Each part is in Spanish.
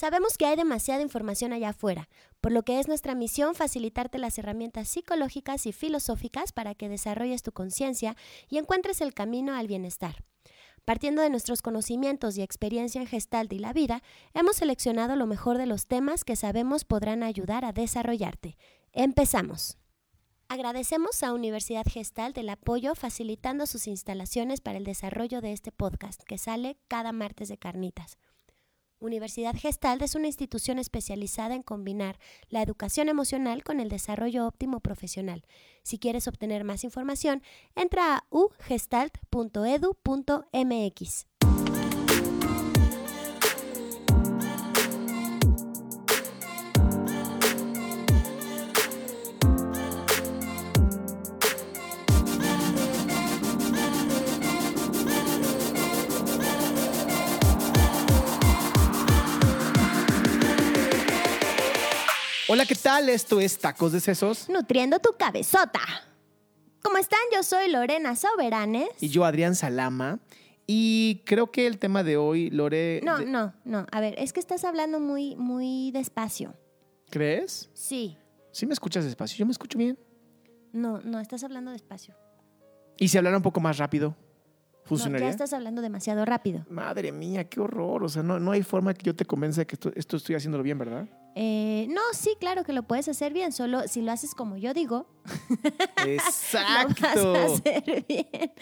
Sabemos que hay demasiada información allá afuera, por lo que es nuestra misión facilitarte las herramientas psicológicas y filosóficas para que desarrolles tu conciencia y encuentres el camino al bienestar. Partiendo de nuestros conocimientos y experiencia en Gestalt y la vida, hemos seleccionado lo mejor de los temas que sabemos podrán ayudar a desarrollarte. Empezamos. Agradecemos a Universidad Gestalt el apoyo facilitando sus instalaciones para el desarrollo de este podcast que sale cada martes de carnitas. Universidad Gestalt es una institución especializada en combinar la educación emocional con el desarrollo óptimo profesional. Si quieres obtener más información, entra a ugestalt.edu.mx. Hola, ¿qué tal? Esto es Tacos de Sesos. Nutriendo tu cabezota. ¿Cómo están? Yo soy Lorena Soberanes. Y yo, Adrián Salama. Y creo que el tema de hoy, Lore. No, de- no, no. A ver, es que estás hablando muy, muy despacio. ¿Crees? Sí. Sí me escuchas despacio. Yo me escucho bien. No, no, estás hablando despacio. ¿Y si hablara un poco más rápido? No, ¿Funcionaría? ya estás hablando demasiado rápido. Madre mía, qué horror. O sea, no, no hay forma que yo te convenza de que esto, esto estoy haciéndolo bien, ¿verdad? Eh, no, sí, claro que lo puedes hacer bien, solo si lo haces como yo digo, lo vas a Exacto. hacer bien.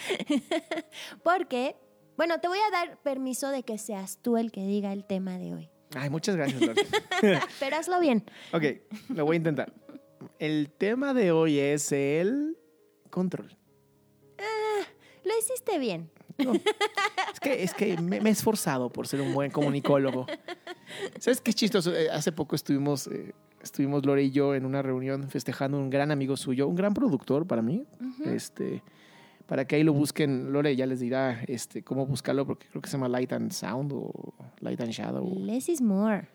Porque, bueno, te voy a dar permiso de que seas tú el que diga el tema de hoy. Ay, muchas gracias. Pero hazlo bien. ok, lo voy a intentar. El tema de hoy es el control. Lo hiciste bien. No, es que, es que me, me he esforzado por ser un buen comunicólogo. ¿Sabes qué chistoso? Eh, hace poco estuvimos, eh, estuvimos Lore y yo en una reunión festejando un gran amigo suyo, un gran productor para mí. este, para que ahí lo busquen. Lore ya les dirá este, cómo buscarlo, porque creo que se llama Light and Sound o Light and Shadow. Less is more.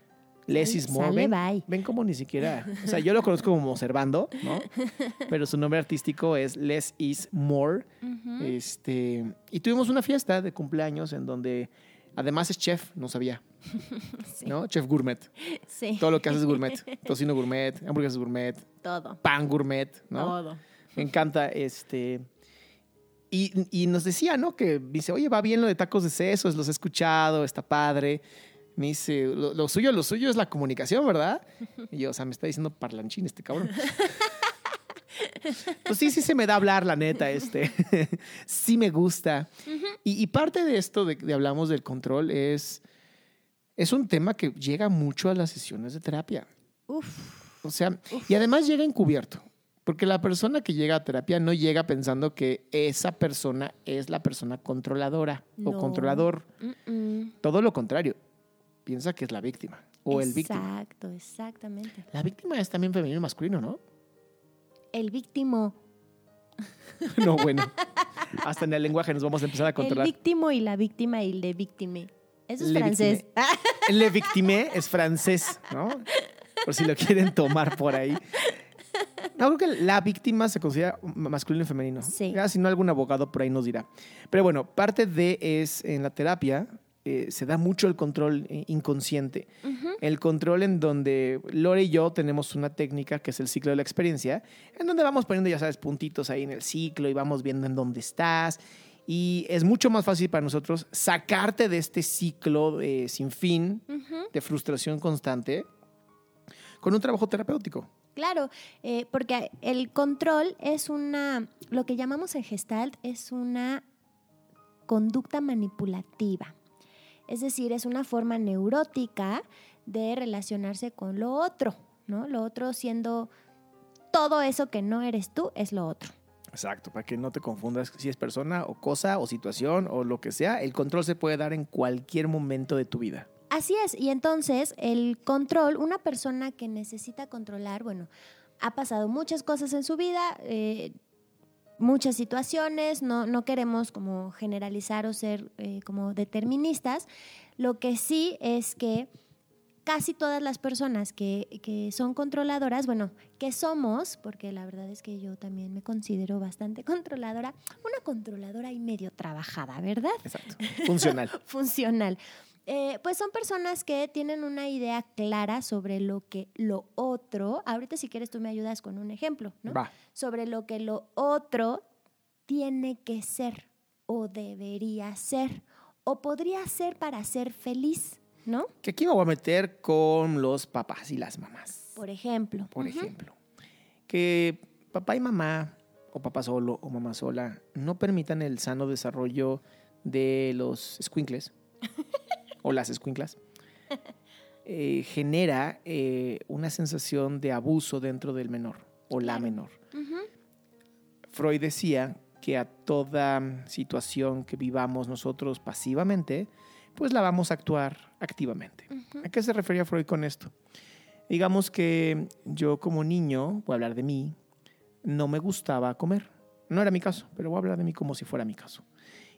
Less is more. Sale, ven, ven como ni siquiera. O sea, yo lo conozco como Servando, ¿no? Pero su nombre artístico es Less is More. este, y tuvimos una fiesta de cumpleaños en donde además es chef, no sabía, Sí. ¿no? Chef gourmet. Sí. Todo lo que hace es gourmet. Tocino gourmet, hamburguesas gourmet, Todo. pan gourmet, ¿no? Todo. Me encanta este. Y, y nos decía, ¿no? Que dice, oye, va bien lo de tacos de sesos, los he escuchado, está padre. Me dice, lo, lo suyo, lo suyo es la comunicación, ¿verdad? Y yo, o sea, me está diciendo parlanchín este cabrón. Pues sí, sí se me da hablar, la neta, este. sí me gusta. y, y parte de esto de, de hablamos del control es, es un tema que llega mucho a las sesiones de terapia. Uf. O sea, y además llega encubierto. Porque la persona que llega a terapia no llega pensando que esa persona es la persona controladora o controlador. Todo lo contrario. Piensa que es la víctima o el víctima. Exacto, exactamente. La víctima es también femenino y masculino, ¿no? El víctimo. No, bueno. Hasta en el lenguaje nos vamos a empezar a El controlar. víctimo y la víctima y le víctime. Eso es Le francés. Le victimé es francés, ¿no? Por si lo quieren tomar por ahí. No, creo que la víctima se considera masculino y femenino. Sí. Ya, si no, algún abogado por ahí nos dirá. Pero bueno, parte de es en la terapia eh, se da mucho el control eh, inconsciente. El control en donde Lore y yo tenemos una técnica que es el ciclo de la experiencia, en donde vamos poniendo, ya sabes, puntitos ahí en el ciclo y vamos viendo en dónde estás. Y es mucho más fácil para nosotros sacarte de este ciclo eh, sin fin de frustración constante con un trabajo terapéutico. Claro, eh, porque el control es una, lo que llamamos en Gestalt es una conducta manipulativa. Es decir, es una forma neurótica de relacionarse con lo otro, ¿no? Lo otro siendo todo eso que no eres tú, es lo otro. Exacto, para que no te confundas si es persona o cosa o situación o lo que sea, el control se puede dar en cualquier momento de tu vida. Así es, y entonces el control, una persona que necesita controlar, bueno, ha pasado muchas cosas en su vida, eh, muchas situaciones, no, no queremos como generalizar o ser eh, como deterministas, lo que sí es que casi todas las personas que, que son controladoras, bueno, que somos, porque la verdad es que yo también me considero bastante controladora, una controladora y medio trabajada, ¿verdad? Exacto. Funcional. funcional. Eh, pues son personas que tienen una idea clara sobre lo que lo otro, ahorita si quieres tú me ayudas con un ejemplo, ¿no? Va. Sobre lo que lo otro tiene que ser o debería ser o podría ser para ser feliz, ¿no? Que aquí me voy a meter con los papás y las mamás. Por ejemplo. Por ejemplo. Que papá y mamá, o papá solo o mamá sola, no permitan el sano desarrollo de los squinkles o las squinklas. eh, genera eh, una sensación de abuso dentro del menor o la menor. Freud decía que a toda situación que vivamos nosotros pasivamente, pues la vamos a actuar activamente. ¿A qué se refería Freud con esto? Digamos que yo como niño, voy a hablar de mí, no me gustaba comer. No era mi caso, pero voy a hablar de mí como si fuera mi caso.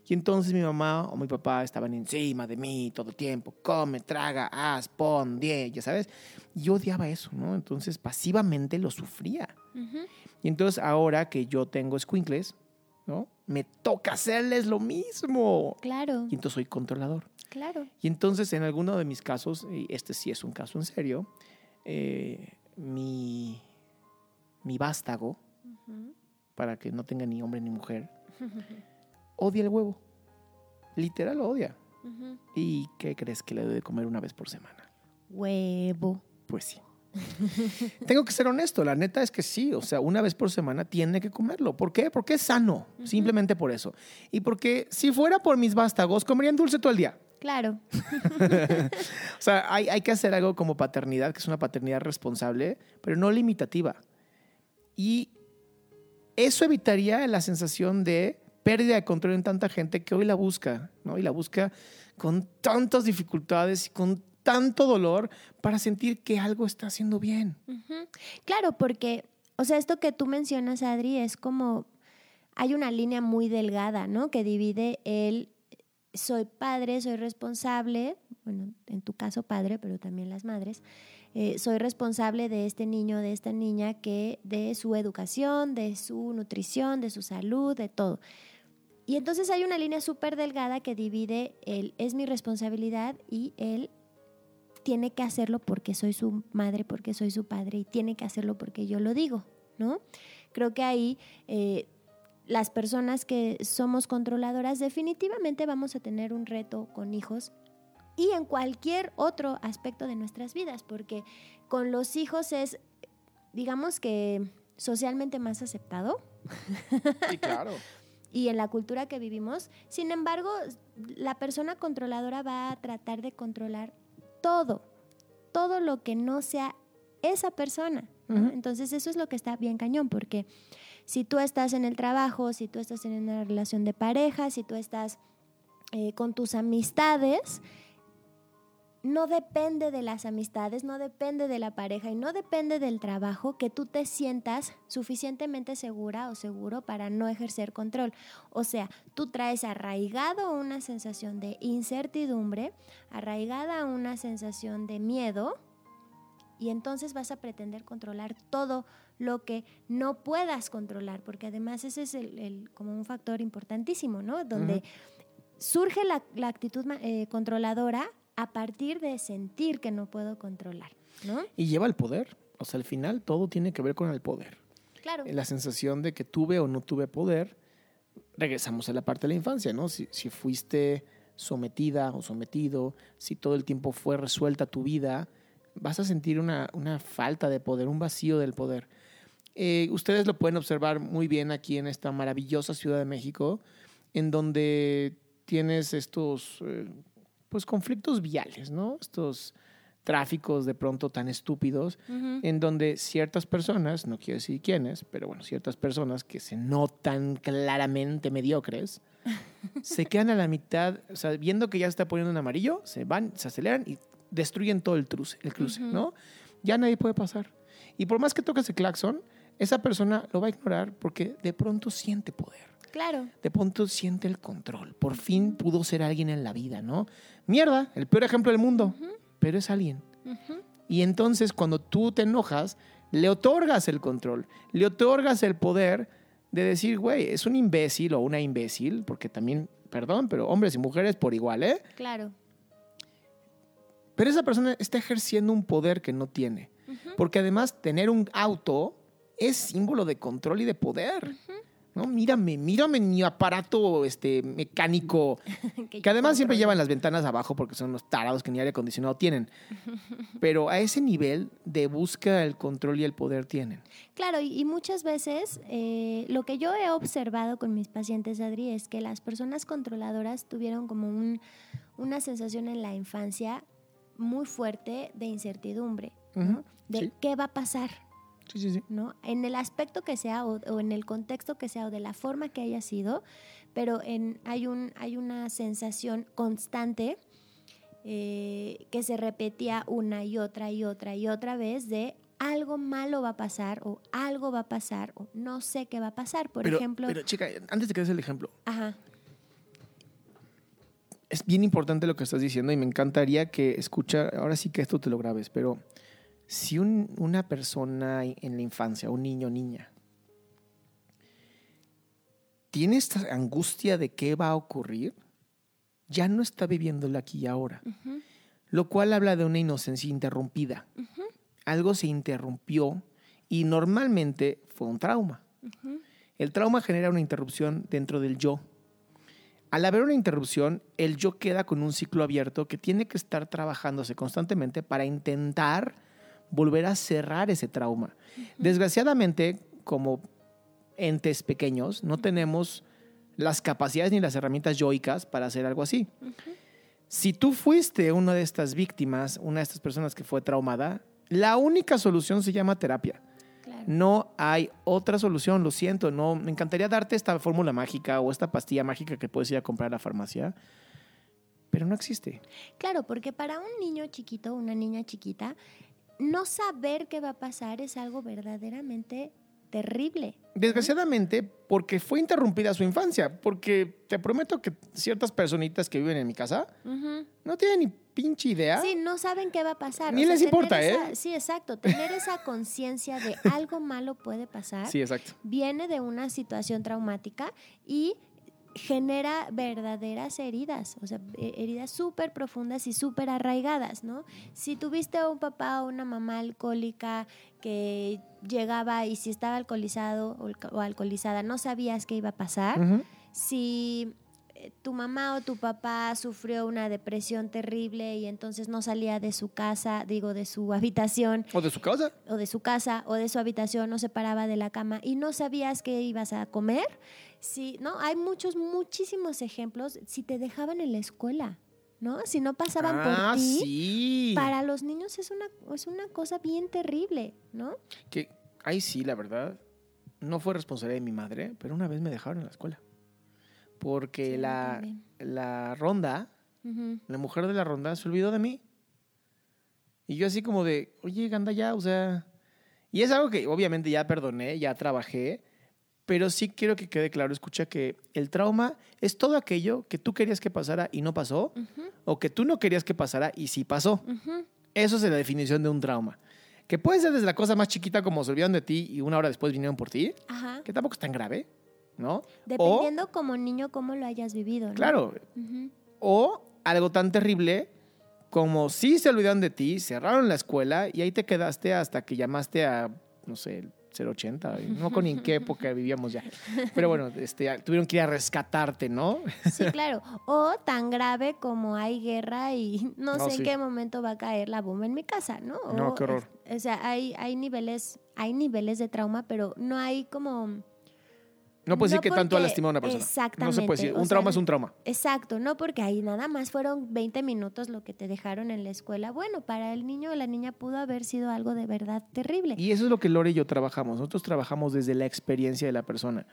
Y entonces mi mamá o mi papá estaban encima de mí todo el tiempo. Come, traga, haz, pon, die, ya sabes. Y yo odiaba eso, ¿no? Entonces pasivamente lo sufría. Ujú. Y entonces ahora que yo tengo squinkles, ¿no? Me toca hacerles lo mismo. Claro, Y entonces soy controlador. claro. Y entonces en alguno de mis casos, y este sí es un caso en serio, eh, mi, mi vástago, Ujú. para que no tenga ni hombre ni mujer, odia el huevo. Literal lo odia. ¿Y qué crees que le doy de comer una vez por semana? Huevo. Pues sí. Tengo que ser honesto, la neta es que sí, o sea, una vez por semana tiene que comerlo. ¿Por qué? Porque es sano, simplemente por eso. Y porque si fuera por mis vástagos, comerían dulce todo el día. Claro. O sea, hay, hay que hacer algo como paternidad, que es una paternidad responsable, pero no limitativa. Y eso evitaría la sensación de pérdida de control en tanta gente que hoy la busca, ¿no? Y la busca con tantas dificultades y con tanto dolor para sentir que algo está haciendo bien. Claro, porque, o sea, esto que tú mencionas, Adri, es como, hay una línea muy delgada, ¿no? Que divide el soy padre, soy responsable, bueno, en tu caso padre, pero también las madres, eh, soy responsable de este niño, de esta niña, que de su educación, de su nutrición, de su salud, de todo. Y entonces hay una línea súper delgada que divide el es mi responsabilidad y el tiene que hacerlo porque soy su madre, porque soy su padre y tiene que hacerlo porque yo lo digo, ¿no? Creo que ahí eh, las personas que somos controladoras definitivamente vamos a tener un reto con hijos y en cualquier otro aspecto de nuestras vidas, porque con los hijos es, digamos que socialmente más aceptado Sí, claro. y en la cultura que vivimos. Sin embargo, la persona controladora va a tratar de controlar todo, todo lo que no sea esa persona. Entonces eso es lo que está bien cañón, porque si tú estás en el trabajo, si tú estás en una relación de pareja, si tú estás eh, con tus amistades, no depende de las amistades, no depende de la pareja y no depende del trabajo que tú te sientas suficientemente segura o seguro para no ejercer control. O sea, tú traes arraigado una sensación de incertidumbre, arraigada una sensación de miedo y entonces vas a pretender controlar todo lo que no puedas controlar, porque además ese es el, el- como un factor importantísimo, ¿no? Donde surge la, la actitud eh, controladora a partir de sentir que no puedo controlar, ¿no? Y lleva el poder. O sea, al final todo tiene que ver con el poder. Claro. La sensación de que tuve o no tuve poder. Regresamos a la parte de la infancia, ¿no? Si, si fuiste sometida o sometido, si todo el tiempo fue resuelta tu vida, vas a sentir una, una falta de poder, un vacío del poder. Eh, ustedes lo pueden observar muy bien aquí en esta maravillosa Ciudad de México, en donde tienes estos eh, pues conflictos viales, ¿no? Estos tráficos de pronto tan estúpidos, en donde ciertas personas, no quiero decir quiénes, pero bueno, ciertas personas que se notan claramente mediocres, se quedan a la mitad, o sea, viendo que ya se está poniendo en amarillo, se van, se aceleran y destruyen todo el, truce, el cruce. ¿no? Ya nadie puede pasar. Y por más que toques el claxon, esa persona lo va a ignorar porque de pronto siente poder Claro. de pronto siente el control. Por fin pudo ser alguien en la vida, ¿no? Mierda, el peor ejemplo del mundo, pero es alguien. Y entonces cuando tú te enojas, le otorgas el control, le otorgas el poder de decir, güey, es un imbécil o una imbécil, porque también, perdón, pero hombres y mujeres por igual, ¿eh? Claro. Pero esa persona está ejerciendo un poder que no tiene. Porque además tener un auto es símbolo de control y de poder. ¿No? Mírame, mírame mi aparato este, mecánico, que, que además siempre llevan las ventanas abajo porque son los tarados que ni aire acondicionado tienen. Pero a ese nivel de búsqueda del control y el poder tienen. Claro, y, y muchas veces eh, lo que yo he observado con mis pacientes, Adri, es que las personas controladoras tuvieron como un, una sensación en la infancia muy fuerte de incertidumbre, de sí. qué va a pasar. Sí, sí, sí. ¿no? En el aspecto que sea o, o en el contexto que sea o de la forma que haya sido, pero en, hay, un, hay una sensación constante eh, que se repetía una y otra y otra y otra vez de algo malo va a pasar o algo va a pasar o no sé qué va a pasar. Por pero, ejemplo, pero, chica, antes de que des el ejemplo, ajá, es bien importante lo que estás diciendo y me encantaría que escucha, ahora sí que esto te lo grabes, pero si un- una persona en la infancia, un niño o niña, tiene esta angustia de qué va a ocurrir, ya no está viviéndolo aquí y ahora, lo cual habla de una inocencia interrumpida. Algo se interrumpió y normalmente fue un trauma. El trauma genera una interrupción dentro del yo. Al haber una interrupción, el yo queda con un ciclo abierto que tiene que estar trabajándose constantemente para intentar volver a cerrar ese trauma. Desgraciadamente, como entes pequeños, no tenemos las capacidades ni las herramientas yoicas para hacer algo así. Si tú fuiste una de estas víctimas, una de estas personas que fue traumada, la única solución se llama terapia. claro. No hay otra solución, lo siento. No, me encantaría darte esta fórmula mágica o esta pastilla mágica que puedes ir a comprar a la farmacia, pero no existe. Claro, porque para un niño chiquito, una niña chiquita, no saber qué va a pasar es algo verdaderamente terrible. Desgraciadamente, porque fue interrumpida su infancia, porque te prometo que ciertas personitas que viven en mi casa no tienen ni pinche idea. Sí, no saben qué va a pasar. Ni les importa, esa- ¿eh? Sí, exacto. Tener esa conciencia de algo malo puede pasar Sí, exacto. viene de una situación traumática y genera verdaderas heridas, o sea, eh, heridas súper profundas y súper arraigadas, ¿no? Si tuviste un papá o una mamá alcohólica que llegaba y si estaba alcoholizado o, alco- o alcoholizada no sabías qué iba a pasar, si tu mamá o tu papá sufrió una depresión terrible y entonces no salía de su casa, digo, de su habitación, O de su casa. o de su casa o de su habitación, no se paraba de la cama y no sabías qué ibas a comer, si, ¿no? Hay muchos, muchísimos ejemplos, si te dejaban en la escuela, ¿no? Si no pasaban ah, por ti, sí. para los niños es una, es una cosa bien terrible, ¿no? Que ahí sí, la verdad, no fue responsabilidad de mi madre, pero una vez me dejaron en la escuela. Porque Sí, la, la ronda, la mujer de la ronda, se olvidó de mí. Y yo así como de, oye, anda ya, o sea... Y es algo que obviamente ya perdoné, ya trabajé, pero sí quiero que quede claro, escucha que el trauma es todo aquello que tú querías que pasara y no pasó, o que tú no querías que pasara y sí pasó. Eso es la definición de un trauma. Que puede ser desde la cosa más chiquita como se olvidaron de ti y una hora después vinieron por ti, Ajá. que tampoco es tan grave, ¿no? Dependiendo como niño cómo lo hayas vivido, ¿no? Claro. O algo tan terrible como si se olvidaron de ti, cerraron la escuela y ahí te quedaste hasta que llamaste a, no sé, el 080, no con en qué época vivíamos ya. Pero bueno, este, tuvieron que ir a rescatarte, ¿no? Sí, claro. O tan grave como hay guerra y no, No, sé sí. en qué momento va a caer la bomba en mi casa, ¿no? O, No, qué horror. O sea, hay, hay niveles, hay niveles de trauma, pero no hay como No puedes No decir que tanto ha lastimado a una persona. No se exactamente, puede decir. Un sea, trauma es un trauma. Exacto, no porque ahí nada más fueron 20 minutos lo que te dejaron en la escuela. Bueno, para el niño o la niña pudo haber sido algo de verdad terrible. Y eso es lo que Lore y yo trabajamos. Nosotros trabajamos desde la experiencia de la persona.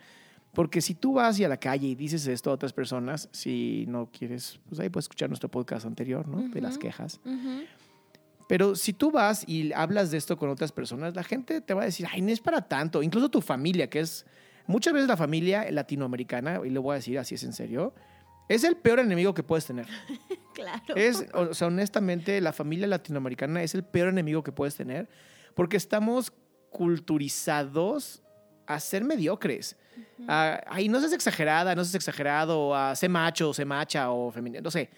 Porque si tú vas hacia la calle y dices esto a otras personas, si no quieres, pues ahí puedes escuchar nuestro podcast anterior, ¿no? De las quejas. Pero si tú vas y hablas de esto con otras personas, la gente te va a decir, ay, no es para tanto. Incluso tu familia, que es muchas veces la familia latinoamericana, y lo voy a decir así es en serio, es el peor enemigo que puedes tener. Claro. Es, o sea, honestamente, la familia latinoamericana es el peor enemigo que puedes tener porque estamos culturizados a ser mediocres. a, ay, no seas exagerada, no seas exagerado, a sé macho, sé macha o femenino, no sé,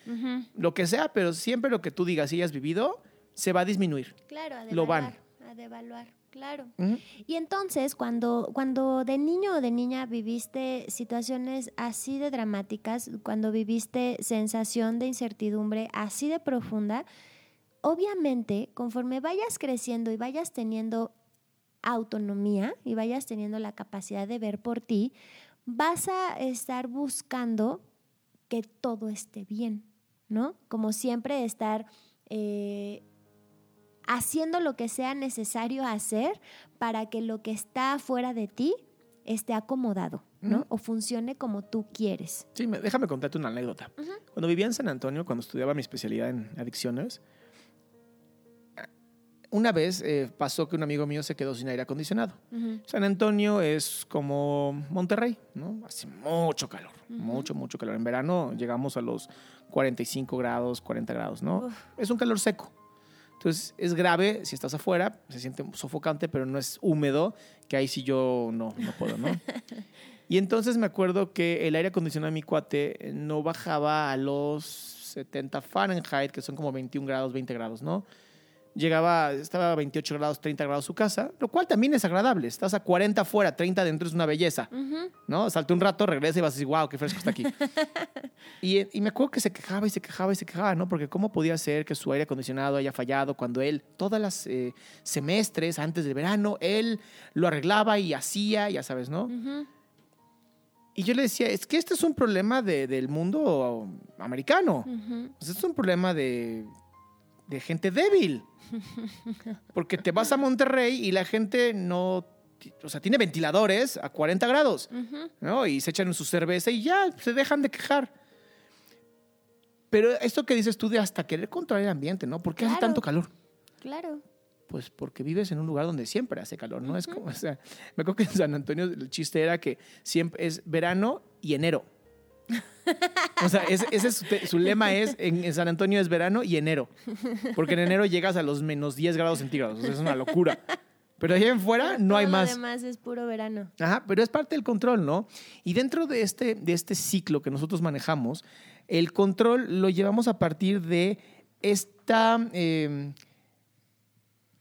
lo que sea, pero siempre lo que tú digas y hayas vivido se va a disminuir. Claro, a Lo van. devaluar, a devaluar, claro. Y entonces, cuando, cuando de niño o de niña viviste situaciones así de dramáticas, cuando viviste sensación de incertidumbre así de profunda, obviamente, conforme vayas creciendo y vayas teniendo autonomía y vayas teniendo la capacidad de ver por ti, vas a estar buscando que todo esté bien, ¿no? Como siempre estar eh, haciendo lo que sea necesario hacer para que lo que está fuera de ti esté acomodado, ¿no? O funcione como tú quieres. Sí, me- déjame contarte una anécdota. Cuando vivía en San Antonio, cuando estudiaba mi especialidad en adicciones, una vez eh, pasó que un amigo mío se quedó sin aire acondicionado. San Antonio es como Monterrey, ¿no? Hace mucho calor, mucho, mucho calor. En verano llegamos a los 45 grados, 40 grados, ¿no? Uf. Es un calor seco. Entonces es grave si estás afuera, se siente sofocante, pero no es húmedo, que ahí sí yo no, no puedo, ¿no? y entonces me acuerdo que el aire acondicionado de mi cuate eh, no bajaba a los 70 Fahrenheit, que son como 21 grados, 20 grados, ¿no? Llegaba, estaba a 28 grados, 30 grados su casa, lo cual también es agradable. Estás a 40 afuera, 30 adentro es una belleza, ¿no? Salta un rato, regresa y vas a decir, wow, qué fresco está aquí. y, y me acuerdo que se quejaba y se quejaba y se quejaba, ¿no? Porque cómo podía ser que su aire acondicionado haya fallado cuando él, todas las eh, semestres antes del verano, él lo arreglaba y hacía, ya sabes, ¿no? Y yo le decía, es que este es un problema de- del mundo americano. Esto es un problema de, de gente débil. Porque te vas a Monterrey y la gente no. O sea, tiene ventiladores a 40 grados, ¿no? Y se echan su cerveza y ya se dejan de quejar. Pero esto que dices tú de hasta querer controlar el ambiente, ¿no? ¿Por qué hace tanto calor? Claro. Pues porque vives en un lugar donde siempre hace calor, ¿no? Es como, o sea, me acuerdo que en San Antonio el chiste era que siempre es verano y enero. O sea, ese, ese es su, lema es, en, en San Antonio es verano y enero. Porque en enero llegas a los menos 10 grados centígrados. O sea, es una locura. Pero allá en fuera no hay más. Lo demás es puro verano. Ajá, pero es parte del control, ¿no? Y dentro de este, de este ciclo que nosotros manejamos, el control lo llevamos a partir de esta, eh,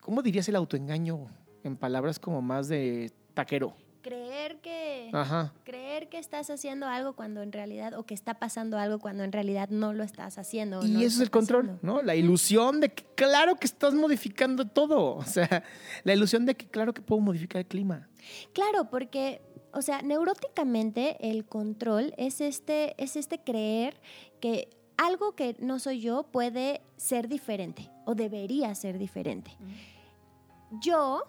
¿cómo dirías el autoengaño en palabras como más de taquero? Creer que Ajá. creer que estás haciendo algo cuando en realidad o que está pasando algo cuando en realidad no lo estás haciendo. Y no eso es el control, haciendo. ¿no? La ilusión de que claro que estás modificando todo. O sea, la ilusión de que claro que puedo modificar el clima. Claro, porque, o sea, neuróticamente el control es este, es este creer que algo que no soy yo puede ser diferente o debería ser diferente. Yo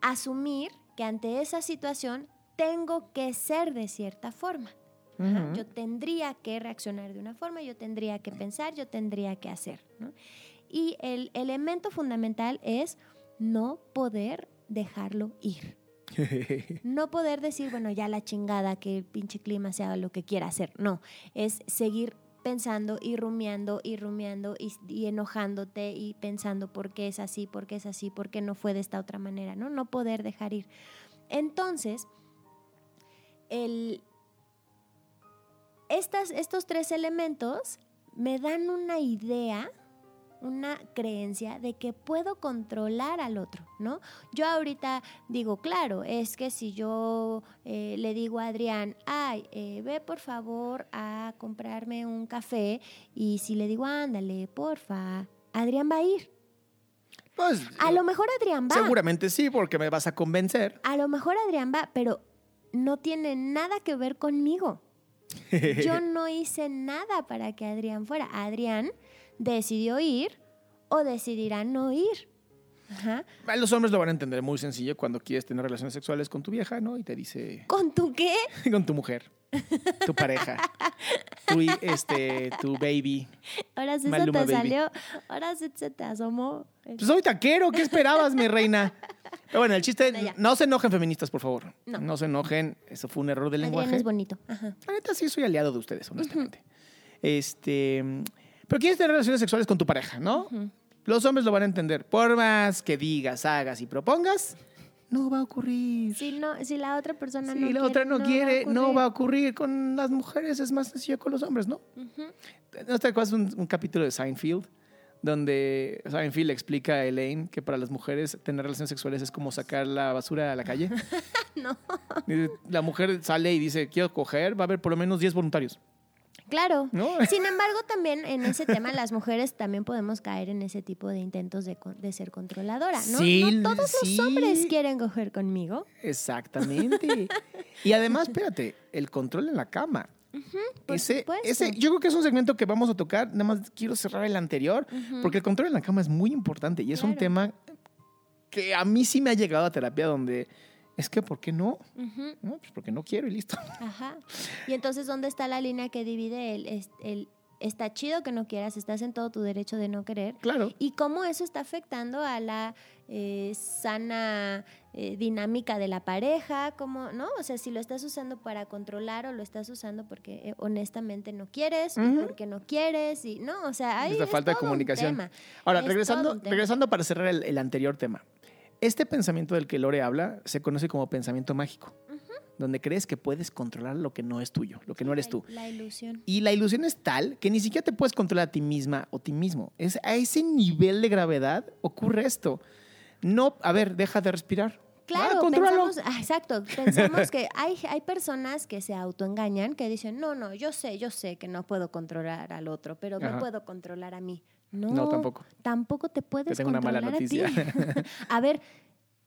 asumir que ante esa situación tengo que ser de cierta forma. Yo tendría que reaccionar de una forma, yo tendría que pensar, yo tendría que hacer. ¿no? Y el elemento fundamental es no poder dejarlo ir. No poder decir, bueno, ya la chingada, que el pinche clima sea lo que quiera hacer. No, es seguir pensando y rumiando y rumiando y, y enojándote y pensando por qué es así, por qué es así, por qué no fue de esta otra manera, ¿no? No poder dejar ir. Entonces, el, estas, estos tres elementos me dan una idea, una creencia de que puedo controlar al otro, ¿no? Yo ahorita digo, claro, es que si yo eh, le digo a Adrián, ay, eh, ve por favor a comprarme un café, y si le digo, ándale, porfa, Adrián va a ir. Pues A lo mejor Adrián va. seguramente sí, porque me vas a convencer. A lo mejor Adrián va, pero no tiene nada que ver conmigo. Yo no hice nada para que Adrián fuera. Adrián decidió ir o decidirá no ir. Ajá. Los hombres lo van a entender muy sencillo cuando quieres tener relaciones sexuales con tu vieja, ¿no? Y te dice, ¿Con tu qué? con tu mujer, tu pareja, tu, este, tu baby. Ahora sí se te baby. salió, ahora sí se te asomó. Pues soy taquero, ¿qué esperabas, mi reina? Pero bueno, el chiste, no se enojen feministas, por favor. No. se enojen, eso fue un error de lenguaje. es bonito. Ajá. La neta sí soy aliado de ustedes, honestamente. Este, pero quieres tener relaciones sexuales con tu pareja, ¿no? Los hombres lo van a entender. Por más que digas, hagas y propongas, no va a ocurrir. Si, no, si la otra persona si no la quiere, otra no, va a quiere, no ocurrir. va a ocurrir. Con las mujeres es más sencillo con los hombres, ¿no? Ujú. ¿No te acuerdas un, un capítulo de Seinfeld? Donde Seinfeld explica a Elaine que para las mujeres tener relaciones sexuales es como sacar la basura a la calle. No. La mujer sale y dice, quiero coger, va a haber por lo menos 10 voluntarios. Claro. ¿No? Sin embargo, también en ese tema las mujeres también podemos caer en ese tipo de intentos de, de ser controladora, ¿no? Sí, no todos sí. los hombres quieren coger conmigo. Exactamente. y además, espérate, el control en la cama. por ese, supuesto. ese, yo creo que es un segmento que vamos a tocar. Nada más quiero cerrar el anterior, porque el control en la cama es muy importante y es un tema que a mí sí me ha llegado a terapia donde es que, ¿por qué no? No, pues porque no quiero y listo. Ajá. Y entonces, ¿dónde está la línea que divide el, es- el está chido que no quieras, estás en todo tu derecho de no querer? Claro. y cómo eso está afectando a la eh, sana eh, dinámica de la pareja, cómo, ¿no? O sea, si lo estás usando para controlar o lo estás usando porque eh, honestamente no quieres Ujú. porque no quieres y no, o sea, hay Esta falta de comunicación. Ahora, Es regresando, regresando para cerrar el, el anterior tema. Este pensamiento del que Lore habla se conoce como pensamiento mágico, donde crees que puedes controlar lo que no es tuyo, lo que no eres tú. La ilusión. Y la ilusión es tal que ni siquiera te puedes controlar a ti misma o ti mismo. Es a ese nivel de gravedad ocurre esto. No, a ver, deja de respirar. Claro, Ah, pensamos, ah, exacto, pensamos que hay, hay personas que se autoengañan, que dicen, no, no, yo sé, yo sé que no puedo controlar al otro, pero Ajá. me puedo controlar a mí. No, No, tampoco. Tampoco te puedes tengo una mala controlar a ti. noticia. A, ver,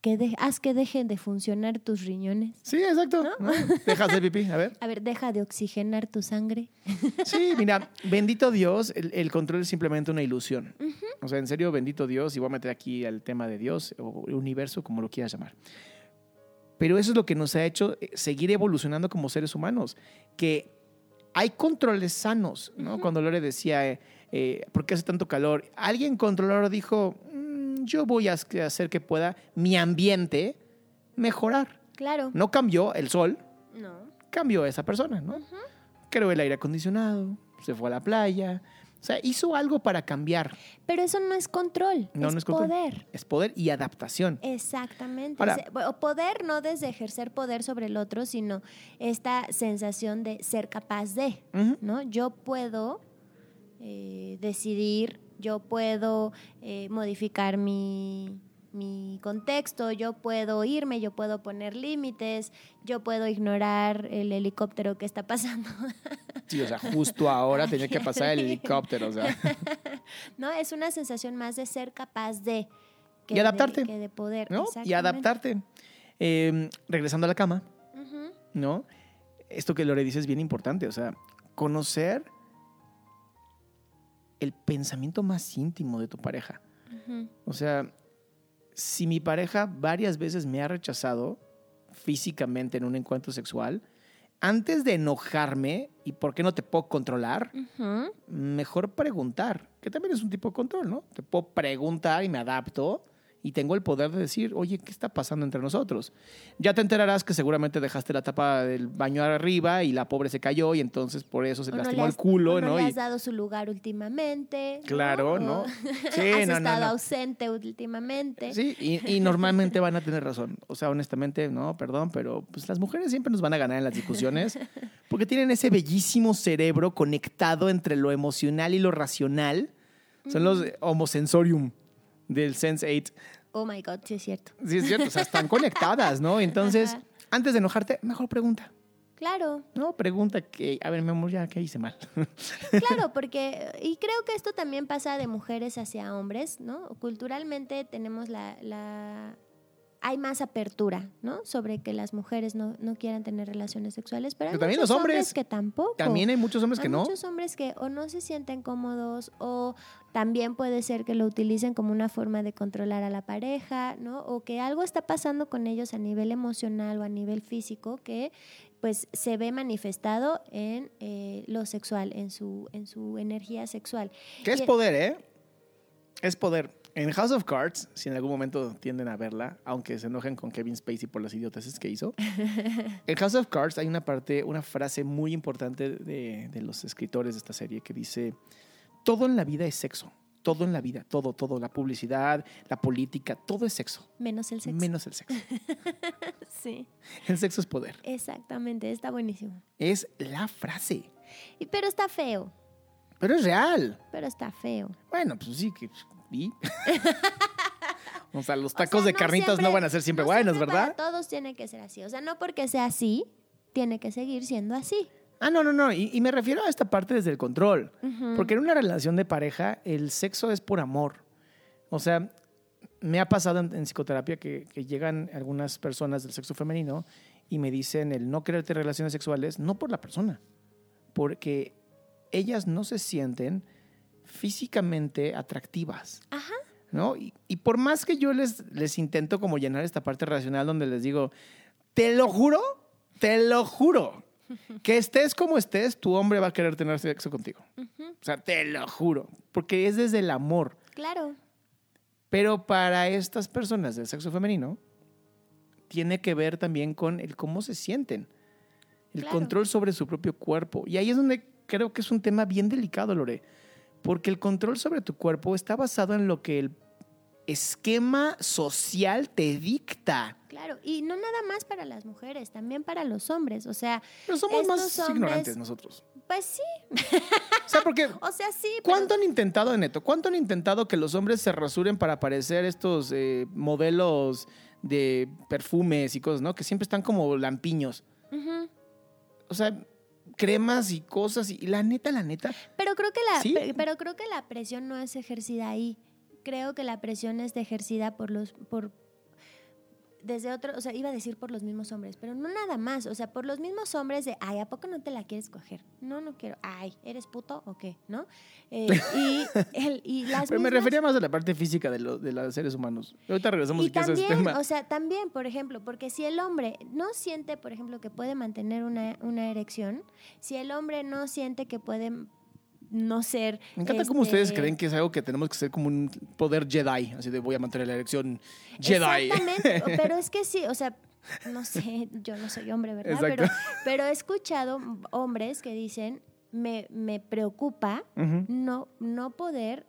que de- haz que dejen de funcionar tus riñones. Sí, exacto. ¿no? Dejas de pipí, a ver. A ver, deja de oxigenar tu sangre. Sí, mira, bendito Dios, el, el control es simplemente una ilusión. O sea, en serio, bendito Dios, y voy a meter aquí el tema de Dios o universo, como lo quieras llamar. Pero eso es lo que nos ha hecho eh, seguir evolucionando como seres humanos, que hay controles sanos, ¿no? Cuando Lore decía, eh, eh, ¿por qué hace tanto calor? Alguien controlador dijo, "Mm, yo voy a hacer que pueda mi ambiente mejorar. Claro. No cambió el sol, No. cambió a esa persona, ¿no? Creó el aire acondicionado, se fue a la playa, o sea, hizo algo para cambiar. Pero eso no es control, No, es, no es control. poder. Es poder y adaptación. Exactamente. Ahora- o poder no desde ejercer poder sobre el otro, sino esta sensación de ser capaz de. ¿no? Yo puedo eh, decidir, yo puedo eh, modificar mi, mi contexto, yo puedo irme, yo puedo poner límites, yo puedo ignorar el helicóptero que está pasando. Sí, o sea, justo ahora tenía que pasar el helicóptero, o sea. ¿No? Es una sensación más de ser capaz de... que Y adaptarte, De, que de poder. ¿no? Y adaptarte. Eh, regresando a la cama. ¿no? Esto que Lore dice es bien importante, o sea, conocer el pensamiento más íntimo de tu pareja. O sea, si mi pareja varias veces me ha rechazado físicamente en un encuentro sexual, antes de enojarme y por qué no te puedo controlar, mejor preguntar, que también es un tipo de control, ¿no? Te puedo preguntar y me adapto y tengo el poder de decir, oye, ¿qué está pasando entre nosotros? Ya te enterarás que seguramente dejaste la tapa del baño arriba y la pobre se cayó y entonces por eso se O no lastimó le el culo, o ¿no? le Y- has dado su lugar últimamente. Claro, ¿no? O Sí, has no, no, estado no. ausente últimamente. Sí, y, y normalmente van a tener razón. O sea, honestamente, no, perdón, pero pues las mujeres siempre nos van a ganar en las discusiones porque tienen ese bellísimo cerebro conectado entre lo emocional y lo racional. Son los eh, homosensorium del Sense8. Oh my God, sí es cierto. Sí, es cierto, o sea, están conectadas, ¿no? Entonces, Ajá. antes de enojarte, mejor pregunta. Claro, No, pregunta que, a ver, mi amor, ya, ¿qué hice mal? claro, porque, y creo que esto también pasa de mujeres hacia hombres, ¿no? Culturalmente tenemos la, la hay más apertura, ¿no? Sobre que las mujeres no, no quieran tener relaciones sexuales, pero hay Pero también muchos los hombres. que tampoco. También hay muchos hombres que Hay no. muchos hombres que o no se sienten cómodos o también puede ser que lo utilicen como una forma de controlar a la pareja, ¿no? O que algo está pasando con ellos a nivel emocional o a nivel físico que pues se ve manifestado en eh, lo sexual, en su, en su energía sexual. Que es poder, ¿eh? Es poder. En House of Cards, si en algún momento tienden a verla, aunque se enojen con Kevin Spacey por las idioteces que hizo, en House of Cards hay una parte, una frase muy importante de, de los escritores de esta serie que dice, todo en la vida es sexo. Todo en la vida, todo, todo, la publicidad, la política, todo es sexo. Menos el sexo. Menos el sexo. sí. El sexo es poder. Exactamente, está buenísimo. Es la frase. Y, pero está feo. Pero es real. Pero está feo. Bueno, pues sí, que. ¿Y? o sea, los tacos de carnitas no van a ser siempre buenos, ¿verdad? Para todos tiene que ser así. O sea, no porque sea así, tiene que seguir siendo así. Ah, no, no, no. Y, me refiero a esta parte desde el control. Porque en una relación de pareja, el sexo es por amor. O sea, me ha pasado en, psicoterapia que, llegan algunas personas del sexo femenino y me dicen el no querer tener relaciones sexuales, no por la persona, porque ellas no se sienten físicamente atractivas. Ajá. ¿No? Y, y, por más que yo les, les intento como llenar esta parte racional donde les digo, te lo juro, te lo juro, que estés como estés, tu hombre va a querer tener sexo contigo. O sea, te lo juro, porque es desde el amor. Claro. Pero para estas personas del sexo femenino, tiene que ver también con el cómo se sienten, el control sobre su propio cuerpo. Y ahí es donde creo que es un tema bien delicado, Lore, porque el control sobre tu cuerpo está basado en lo que el esquema social te dicta. Claro, y no nada más para las mujeres, también para los hombres. O sea, pero somos más ignorantes nosotros. Pues sí. O sea, porque. o sea, sí. ¿Cuánto han intentado, Neto? ¿Cuánto han intentado que los hombres se rasuren para parecer estos eh, modelos de perfumes y cosas, ¿no? Que siempre están como lampiños. O sea, cremas y cosas y la neta, la neta. Pero creo que la, pero creo que la presión no es ejercida ahí creo que la presión es ejercida por los, por, desde otro, o sea, iba a decir por los mismos hombres, pero no nada más, o sea, por los mismos hombres de, ay, ¿a poco no te la quieres coger? No, no quiero, ay, ¿eres puto o qué? ¿No? Eh, y, el, y las Pero me refería más a la parte física de, lo, de los seres humanos. Ahorita regresamos y también, ese tema. O sea, también, por ejemplo, porque si el hombre no siente, por ejemplo, que puede mantener una, una erección, si el hombre no siente que puede no ser. Me encanta cómo ustedes este creen que es algo que tenemos que ser como un poder Jedi, así de voy a mantener la elección Jedi. Exactamente, pero es que sí, o sea, no sé, yo no soy hombre, ¿verdad? Pero, pero, he escuchado hombres que dicen, me, me preocupa no, no poder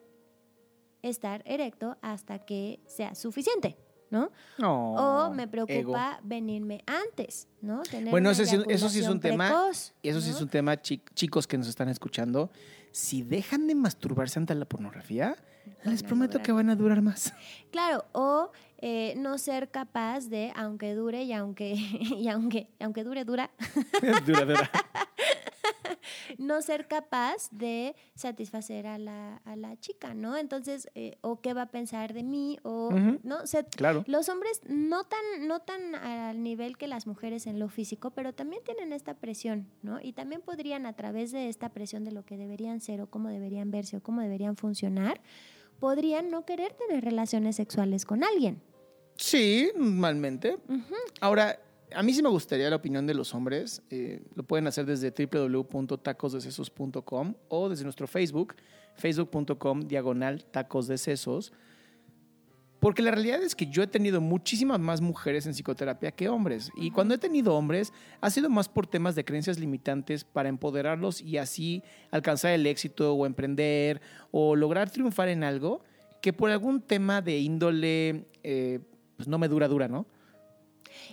estar erecto hasta que sea suficiente. ¿no? o me preocupa venirme antes, ¿no? bueno, eso, sí, eso sí es un tema. Eso sí es un tema, chicos que nos están escuchando si dejan de masturbarse ante la pornografía, les prometo que van a durar más. Claro, o eh, no ser capaz de, aunque dure y aunque, y aunque, aunque dure, dura. dura, dura. no ser capaz de satisfacer a la, a la chica, ¿no? Entonces, eh, o qué va a pensar de mí, o, ¿no? claro. Los hombres no tan, no tan al nivel que las mujeres en lo físico, pero también tienen esta presión, ¿no? Y también podrían, a través de esta presión de lo que deberían ser, o cómo deberían verse, o cómo deberían funcionar, podrían no querer tener relaciones sexuales con alguien. Sí, normalmente. Ahora, a mí sí me gustaría la opinión de los hombres. Eh, lo pueden hacer desde www.tacosdecesos.com o desde nuestro Facebook, facebook.com diagonal tacos de sesos. Porque la realidad es que yo he tenido muchísimas más mujeres en psicoterapia que hombres. Y cuando he tenido hombres, ha sido más por temas de creencias limitantes para empoderarlos y así alcanzar el éxito o emprender o lograr triunfar en algo que por algún tema de índole, eh, pues no me dura dura, ¿no?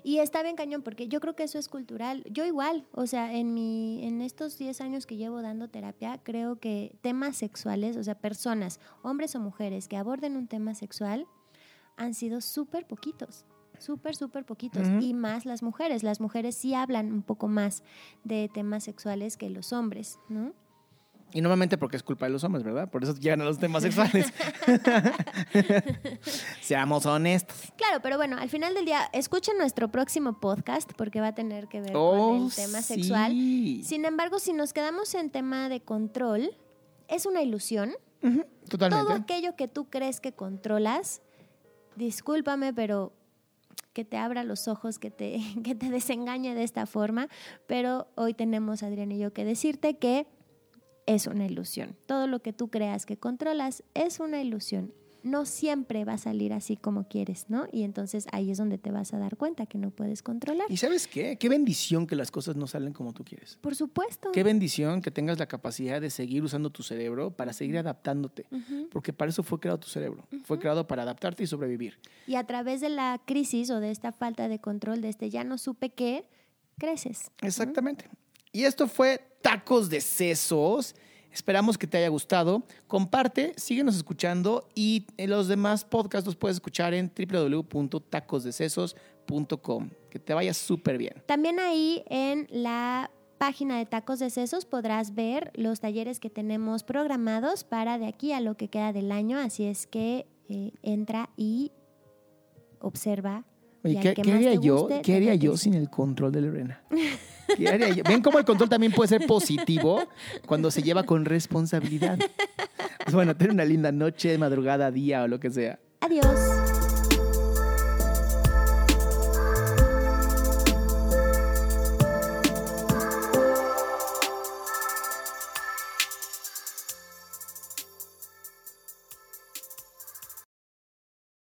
Y está bien cañón, porque yo creo que eso es cultural. Yo igual, o sea, en, mi, en estos 10 años que llevo dando terapia, creo que temas sexuales, o sea, personas, hombres o mujeres, que aborden un tema sexual, han sido súper poquitos súper, súper poquitos. Y más las mujeres. Las mujeres sí hablan un poco más de temas sexuales que los hombres, ¿no? Y normalmente porque es culpa de los hombres, ¿verdad? Por eso llegan a los temas sexuales. Seamos honestos. Claro, pero bueno, al final del día, escuchen nuestro próximo podcast porque va a tener que ver con el oh, tema sexual. Sin embargo, si nos quedamos en tema de control, es una ilusión. totalmente. Todo aquello que tú crees que controlas, discúlpame, pero que te abra los ojos, que te, que te desengañe de esta forma. Pero hoy tenemos, Adrián y yo, que decirte que es una ilusión. Todo lo que tú creas que controlas es una ilusión. no siempre va a salir así como quieres, ¿no? Y entonces ahí es donde te vas a dar cuenta que no puedes controlar. ¿Y sabes qué? Qué bendición que las cosas no salen como tú quieres. Por supuesto. Qué bendición que tengas la capacidad de seguir usando tu cerebro para seguir adaptándote, porque para eso fue creado tu cerebro. Fue creado para adaptarte y sobrevivir. Y a través de la crisis o de esta falta de control, de este ya no supe qué, creces. Exactamente. Y esto fue Tacos de Sesos. Esperamos que te haya gustado. Comparte, síguenos escuchando y los demás podcasts los puedes escuchar en www.tacosdecesos.com. Que te vaya súper bien. También ahí en la página de Tacos de Sesos podrás ver los talleres que tenemos programados para de aquí a lo que queda del año. Así es que eh, entra y observa. Oye, ¿qué, ¿qué haría yo, ¿qué haría yo sin el control de Lorena? ¿Qué haría yo? ¿Ven cómo el control también puede ser positivo cuando se lleva con responsabilidad? Pues bueno, ten una linda noche, madrugada, día o lo que sea. Adiós.